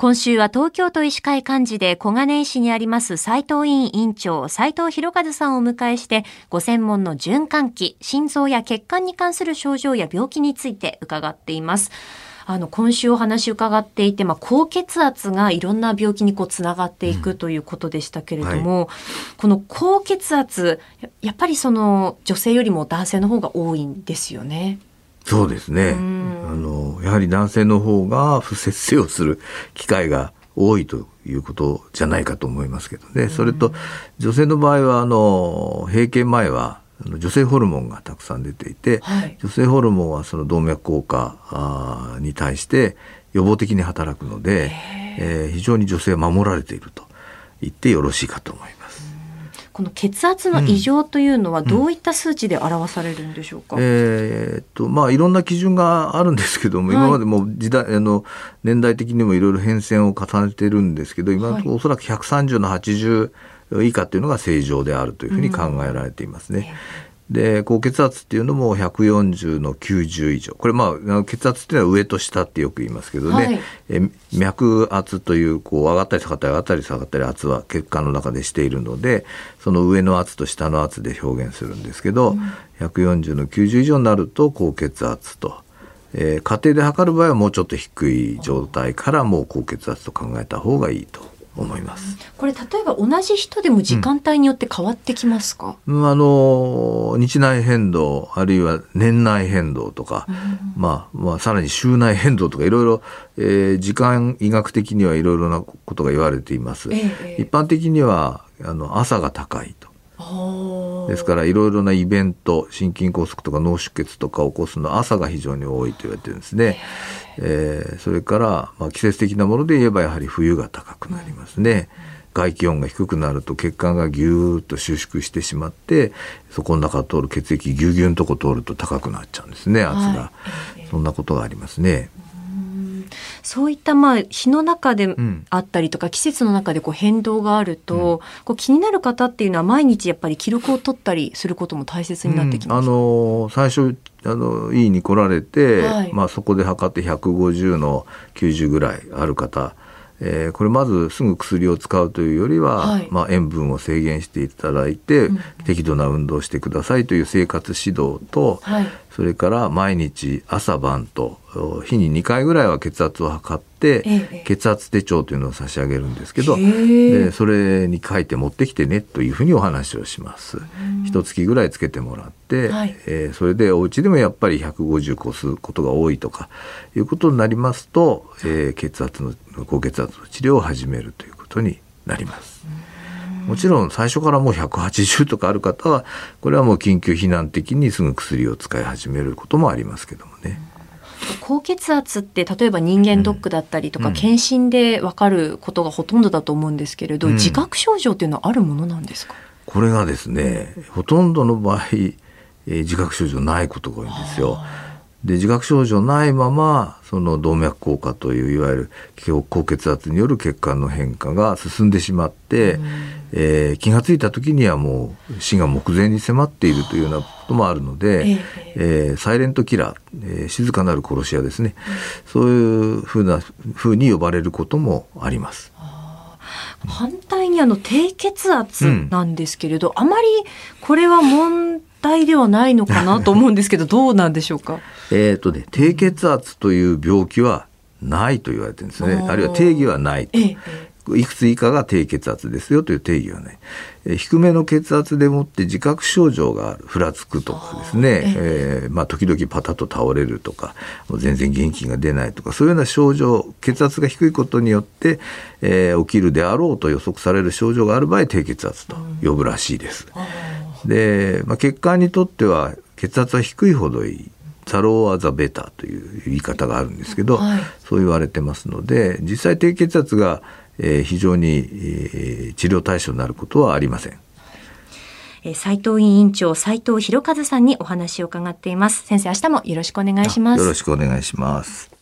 今週は東京都医師会幹事で小金井市にあります斉藤委員委員長斉藤博和さんをお迎えしてご専門の循環器、心臓や血管に関する症状や病気について伺っています。あの今週お話伺っていて、まあ、高血圧がいろんな病気にこうつながっていくということでしたけれども、うんはい、この高血圧やっぱりその女性よりも男性の方が多いんですよね。そうですね、あのやはり男性の方が不摂生をする機会が多いということじゃないかと思いますけどね、それと女性の場合はあの閉経前は女性ホルモンがたくさん出ていて、はい、女性ホルモンはその動脈硬化に対して予防的に働くので、えー、非常に女性は守られていると言ってよろしいかと思います。この血圧の異常というのはどういった数値で表されるんでしょうか、うん。うん、えー、っとまあいろんな基準があるんですけども、はい、今までも時代あの年代的にもいろいろ変遷を重ねてるんですけど今のところおそらく130の80以下というのが正常であるというふうに考えられていますね。うんで高血圧っていうのも140の90以上。これまあ血圧っていうのは上と下ってよく言いますけどね、はい、え脈圧というこう上がったり下がったり上がったり下がったり圧は血管の中でしているのでその上の圧と下の圧で表現するんですけど、うん、140の90以上になると高血圧と。えー、家庭で測る場合はもうちょっと低い状態からもう高血圧と考えた方がいいと思います。これ例えば同じ人でも時間帯によって変わってきますか、うん、あの日内変動あるいは年内変動とか、うん、まあ、まあさらに週内変動とかいろいろ、えー、時間医学的にはいろいろなことが言われています。え一般的にはあの朝が高いと。ですからいろいろなイベント心筋梗塞とか脳出血とか起こすの朝が非常に多いと言われてるんですね。えー、それから、まあ、季節的なもので言えばやはり冬が高くなりますね。外気温が低くなると血管がぎゅーっと収縮してしまってそこの中を通る血液ぎゅうぎゅうのとこ通ると高くなっちゃうんですね圧が、はい、そんなことがありますね。そういったまあ日の中であったりとか、うん、季節の中でこう変動があると、うん、こう気になる方っていうのは毎日やっぱり記録を取ったりすることも大切になってきます、うん、あの最初あの医院に来られて、はい、まあ、そこで測って150の90ぐらいある方えー、これまずすぐ薬を使うというよりは、はい、まあ、塩分を制限していただいて、うん、適度な運動をしてくださいという生活指導と、はい、それから毎日朝晩と日に2回ぐらいは血圧を測って、ええ、血圧手帳というのを差し上げるんですけどでそれに書いて持ってきてねというふうにお話をします。一月ぐらいつけてもらって、はい、えー、それでお家でもやっぱり150越すことが多いとかいうことになりますと、えー、血圧の高血圧の治療を始めるということになります。もちろん最初からもう180とかある方はこれはもう緊急避難的にすぐ薬を使い始めることもありますけどもね。高血圧って例えば人間ドックだったりとか、うん、検診で分かることがほとんどだと思うんですけれど、うん、自覚症状っていうのはあるものなんですか？これがですねほとんどの場合、えー、自覚症状ないことが多いんですよ。で自覚症状ないままその動脈硬化といういわゆる高血圧による血管の変化が進んでしまって、うん、えー、気が付いた時にはもう死が目前に迫っているというようなこともあるので、えー、えー、サイレントキラー、えー、静かなる殺し屋ですね、うん、そういうふうなふうに呼ばれることもあります。反対にあの低血圧なんですけれど、うん、あまりこれは問題ではないのかなと思うんですけど どうなんでしょうか？えっとね低血圧という病気はないと言われてるんですね。あるいは定義はないと。ええいくつ以下が低血圧ですよという定義はね、え低めの血圧でもって自覚症状がある。ふらつくとかですね、えー、まあ、時々パタッと倒れるとか全然元気が出ないとかそういうような症状血圧が低いことによって、えー、起きるであろうと予測される症状がある場合低血圧と呼ぶらしいです。で、まあ、血管にとっては血圧は低いほどいい。ザローアザベタという言い方があるんですけど、はい、そう言われてますので実際低血圧が、えー、非常に、えー、治療対象になることはありません。斉藤委員長斉藤博和さんにお話を伺っています。先生明日もよろしくお願いします。よろしくお願いします